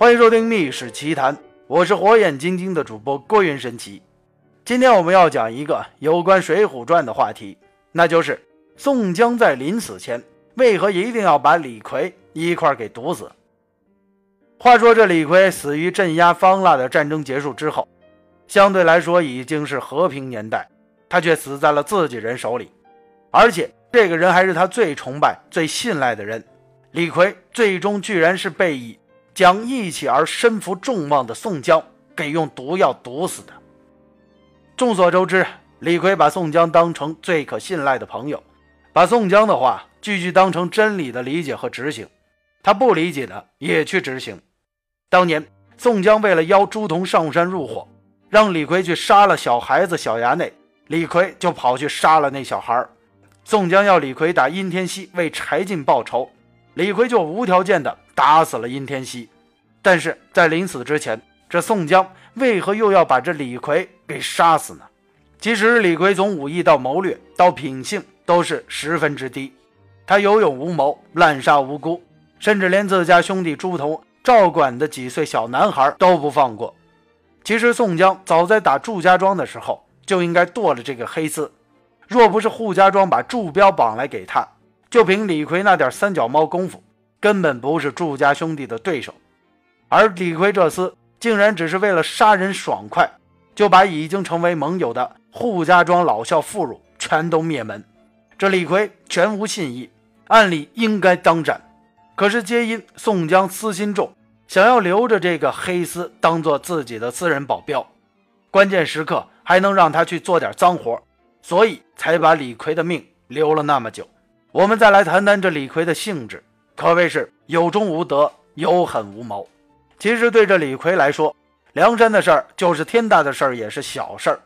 欢迎收听《密室奇谈》，我是火眼金睛的主播郭云神奇。今天我们要讲一个有关《水浒传》的话题，那就是宋江在临死前为何一定要把李逵一块给毒死。话说这李逵死于镇压方腊的战争结束之后，相对来说已经是和平年代，他却死在了自己人手里，而且这个人还是他最崇拜、最信赖的人。李逵最终居然是被以。将义气而身负众望的宋江给用毒药毒死的。众所周知，李逵把宋江当成最可信赖的朋友，把宋江的话句句当成真理的理解和执行。他不理解的也去执行。当年宋江为了邀朱仝上山入伙，让李逵去杀了小孩子小衙内，李逵就跑去杀了那小孩。宋江要李逵打殷天锡为柴进报仇，李逵就无条件的。打死了殷天锡，但是在临死之前，这宋江为何又要把这李逵给杀死呢？其实李逵从武艺到谋略到品性都是十分之低，他有勇无谋，滥杀无辜，甚至连自家兄弟朱仝照管的几岁小男孩都不放过。其实宋江早在打祝家庄的时候就应该剁了这个黑丝，若不是扈家庄把祝彪绑来给他，就凭李逵那点三脚猫功夫。根本不是祝家兄弟的对手，而李逵这厮竟然只是为了杀人爽快，就把已经成为盟友的扈家庄老少妇孺全都灭门。这李逵全无信义，按理应该当斩，可是皆因宋江私心重，想要留着这个黑丝当做自己的私人保镖，关键时刻还能让他去做点脏活，所以才把李逵的命留了那么久。我们再来谈谈这李逵的性质。可谓是有忠无德，有狠无谋。其实对这李逵来说，梁山的事儿就是天大的事儿，也是小事儿；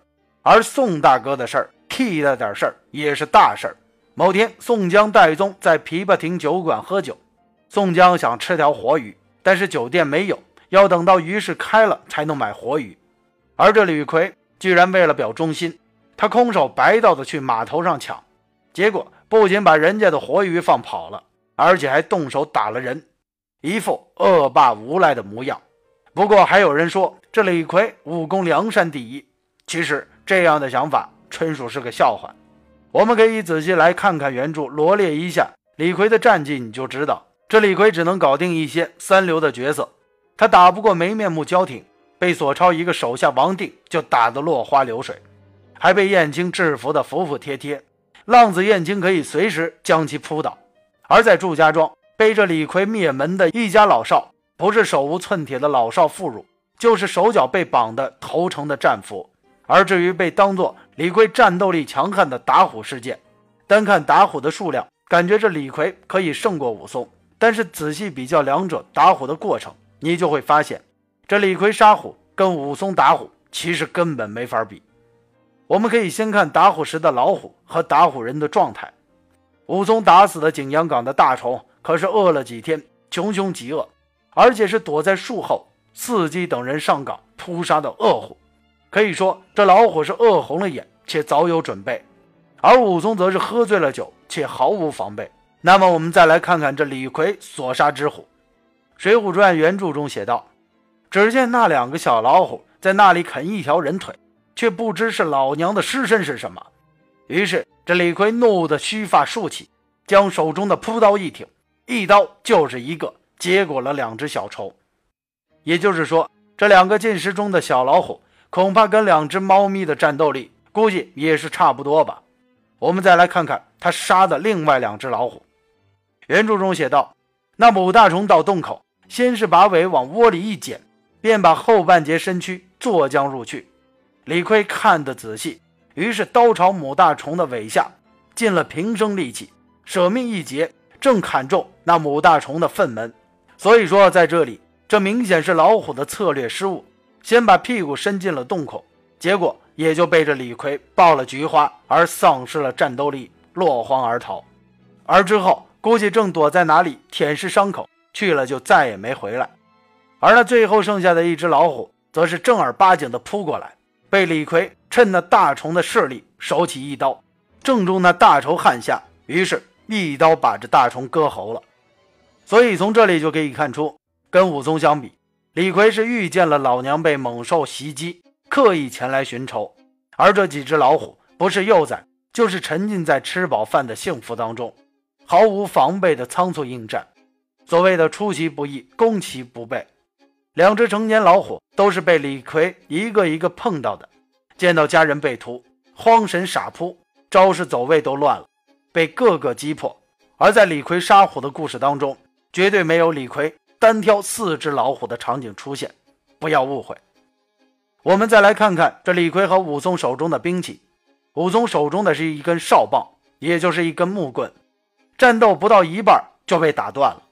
而宋大哥的事儿，屁大点事儿也是大事儿。某天，宋江、戴宗在琵琶亭酒馆喝酒，宋江想吃条活鱼，但是酒店没有，要等到鱼市开了才能买活鱼。而这李逵居然为了表忠心，他空手白道的去码头上抢，结果不仅把人家的活鱼放跑了。而且还动手打了人，一副恶霸无赖的模样。不过还有人说这李逵武功梁山第一，其实这样的想法纯属是个笑话。我们可以仔细来看看原著，罗列一下李逵的战绩，你就知道这李逵只能搞定一些三流的角色，他打不过没面目焦挺，被索超一个手下王定就打得落花流水，还被燕青制服的服服帖帖，浪子燕青可以随时将其扑倒。而在祝家庄背着李逵灭门的一家老少，不是手无寸铁的老少妇孺，就是手脚被绑的投诚的战俘。而至于被当作李逵战斗力强悍的打虎事件，单看打虎的数量，感觉这李逵可以胜过武松。但是仔细比较两者打虎的过程，你就会发现，这李逵杀虎跟武松打虎其实根本没法比。我们可以先看打虎时的老虎和打虎人的状态。武松打死的景阳冈的大虫，可是饿了几天，穷凶极恶，而且是躲在树后伺机等人上岗扑杀的恶虎。可以说，这老虎是饿红了眼，且早有准备；而武松则是喝醉了酒，且毫无防备。那么，我们再来看看这李逵所杀之虎。《水浒传》原著中写道：“只见那两个小老虎在那里啃一条人腿，却不知是老娘的尸身是什么。”于是。这李逵怒得须发竖起，将手中的朴刀一挺，一刀就是一个，结果了两只小丑。也就是说，这两个进食中的小老虎，恐怕跟两只猫咪的战斗力，估计也是差不多吧。我们再来看看他杀的另外两只老虎。原著中写道：那母大虫到洞口，先是把尾往窝里一剪，便把后半截身躯坐将入去。李逵看得仔细。于是刀朝母大虫的尾下，尽了平生力气，舍命一劫，正砍中那母大虫的粪门。所以说，在这里，这明显是老虎的策略失误，先把屁股伸进了洞口，结果也就被这李逵爆了菊花，而丧失了战斗力，落荒而逃。而之后，估计正躲在哪里舔舐伤口去了，就再也没回来。而那最后剩下的一只老虎，则是正儿八经的扑过来，被李逵。趁那大虫的势力，手起一刀，正中那大虫汗下，于是一刀把这大虫割喉了。所以从这里就可以看出，跟武松相比，李逵是遇见了老娘被猛兽袭击，刻意前来寻仇，而这几只老虎不是幼崽，就是沉浸在吃饱饭的幸福当中，毫无防备的仓促应战。所谓的出其不意，攻其不备。两只成年老虎都是被李逵一个一个碰到的，见到家人被屠，慌神傻扑，招式走位都乱了，被个个击破。而在李逵杀虎的故事当中，绝对没有李逵单挑四只老虎的场景出现，不要误会。我们再来看看这李逵和武松手中的兵器，武松手中的是一根哨棒，也就是一根木棍，战斗不到一半就被打断了。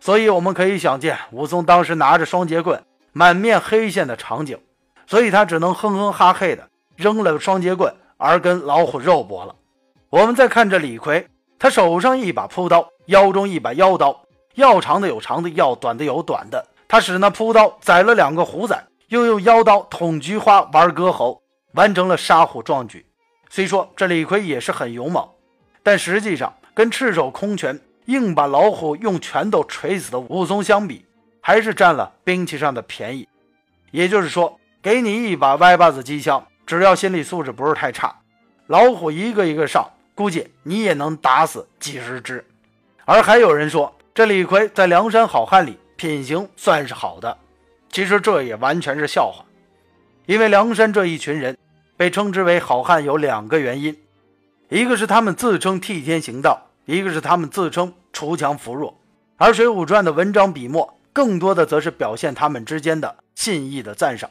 所以我们可以想见，武松当时拿着双节棍，满面黑线的场景，所以他只能哼哼哈嘿的扔了双节棍，而跟老虎肉搏了。我们再看这李逵，他手上一把朴刀，腰中一把腰刀，要长的有长的，要短的有短的。他使那朴刀宰了两个虎崽，又用腰刀捅菊花，玩割喉，完成了杀虎壮举。虽说这李逵也是很勇猛，但实际上跟赤手空拳。硬把老虎用拳头锤死的武松相比，还是占了兵器上的便宜。也就是说，给你一把歪把子机枪，只要心理素质不是太差，老虎一个一个上，估计你也能打死几十只。而还有人说，这李逵在梁山好汉里品行算是好的，其实这也完全是笑话。因为梁山这一群人被称之为好汉，有两个原因，一个是他们自称替天行道。一个是他们自称锄强扶弱，而《水浒传》的文章笔墨更多的则是表现他们之间的信义的赞赏。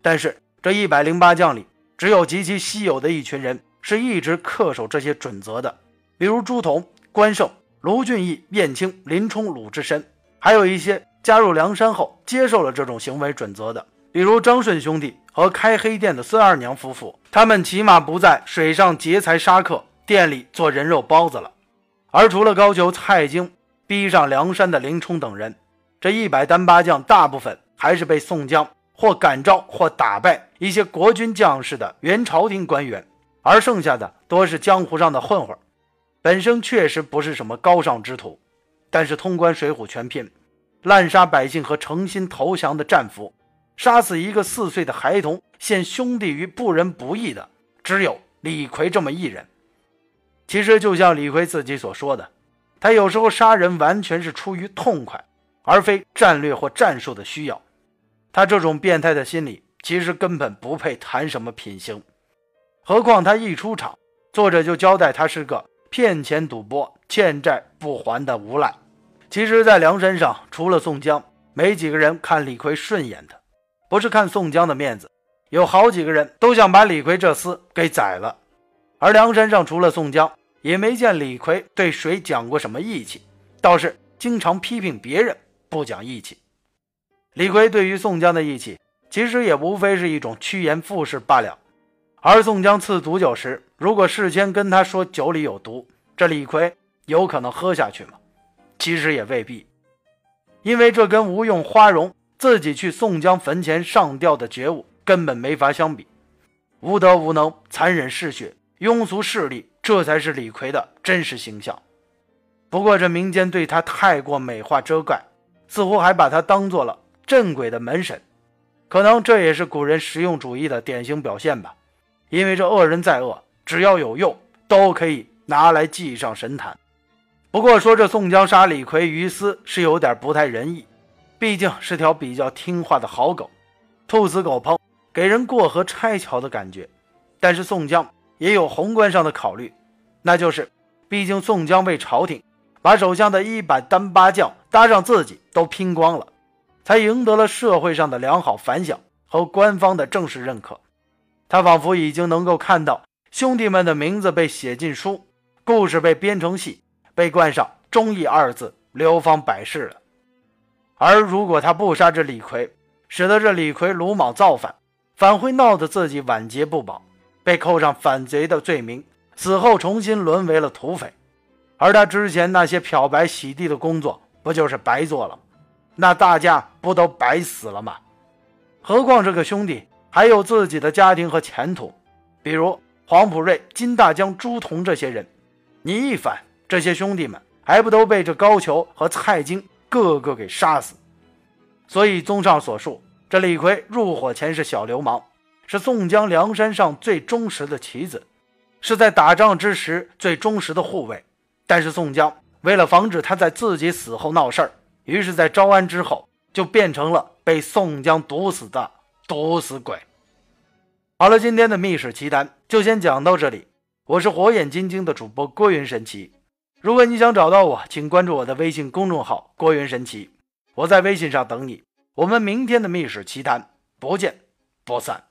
但是这一百零八将里，只有极其稀有的一群人是一直恪守这些准则的，比如朱仝、关胜、卢俊义、燕青、林冲、鲁智深，还有一些加入梁山后接受了这种行为准则的，比如张顺兄弟和开黑店的孙二娘夫妇，他们起码不在水上劫财杀客，店里做人肉包子了。而除了高俅、蔡京逼上梁山的林冲等人，这一百单八将大部分还是被宋江或感召或打败一些国军将士的原朝廷官员，而剩下的多是江湖上的混混，本身确实不是什么高尚之徒，但是通关水浒全篇，滥杀百姓和诚心投降的战俘，杀死一个四岁的孩童，陷兄弟于不仁不义的，只有李逵这么一人。其实就像李逵自己所说的，他有时候杀人完全是出于痛快，而非战略或战术的需要。他这种变态的心理，其实根本不配谈什么品行。何况他一出场，作者就交代他是个骗钱赌博、欠债不还的无赖。其实，在梁山上，除了宋江，没几个人看李逵顺眼的。不是看宋江的面子，有好几个人都想把李逵这厮给宰了。而梁山上除了宋江，也没见李逵对谁讲过什么义气，倒是经常批评别人不讲义气。李逵对于宋江的义气，其实也无非是一种趋炎附势罢了。而宋江赐毒酒时，如果事先跟他说酒里有毒，这李逵有可能喝下去吗？其实也未必，因为这跟吴用、花荣自己去宋江坟前上吊的觉悟根本没法相比。无德无能，残忍嗜血。庸俗势力，这才是李逵的真实形象。不过，这民间对他太过美化遮盖，似乎还把他当做了镇鬼的门神。可能这也是古人实用主义的典型表现吧。因为这恶人再恶，只要有用，都可以拿来祭上神坛。不过说这宋江杀李逵于私是有点不太仁义，毕竟是条比较听话的好狗，兔死狗烹，给人过河拆桥的感觉。但是宋江。也有宏观上的考虑，那就是，毕竟宋江为朝廷把手下的一百单八将搭上自己都拼光了，才赢得了社会上的良好反响和官方的正式认可。他仿佛已经能够看到兄弟们的名字被写进书，故事被编成戏，被冠上“忠义”二字，流芳百世了。而如果他不杀这李逵，使得这李逵鲁莽造反，反会闹得自己晚节不保。被扣上反贼的罪名，死后重新沦为了土匪，而他之前那些漂白洗地的工作不就是白做了？那大家不都白死了吗？何况这个兄弟还有自己的家庭和前途，比如黄普瑞、金大江、朱仝这些人，你一反，这些兄弟们还不都被这高俅和蔡京个个给杀死？所以综上所述，这李逵入伙前是小流氓，是宋江梁山上最忠实的棋子，是在打仗之时最忠实的护卫。但是宋江为了防止他在自己死后闹事儿，于是，在招安之后就变成了被宋江毒死的毒死鬼。好了，今天的密室奇谈就先讲到这里。我是火眼金睛的主播郭云神奇。如果你想找到我，请关注我的微信公众号“郭云神奇”，我在微信上等你。我们明天的密室奇谈不见不散。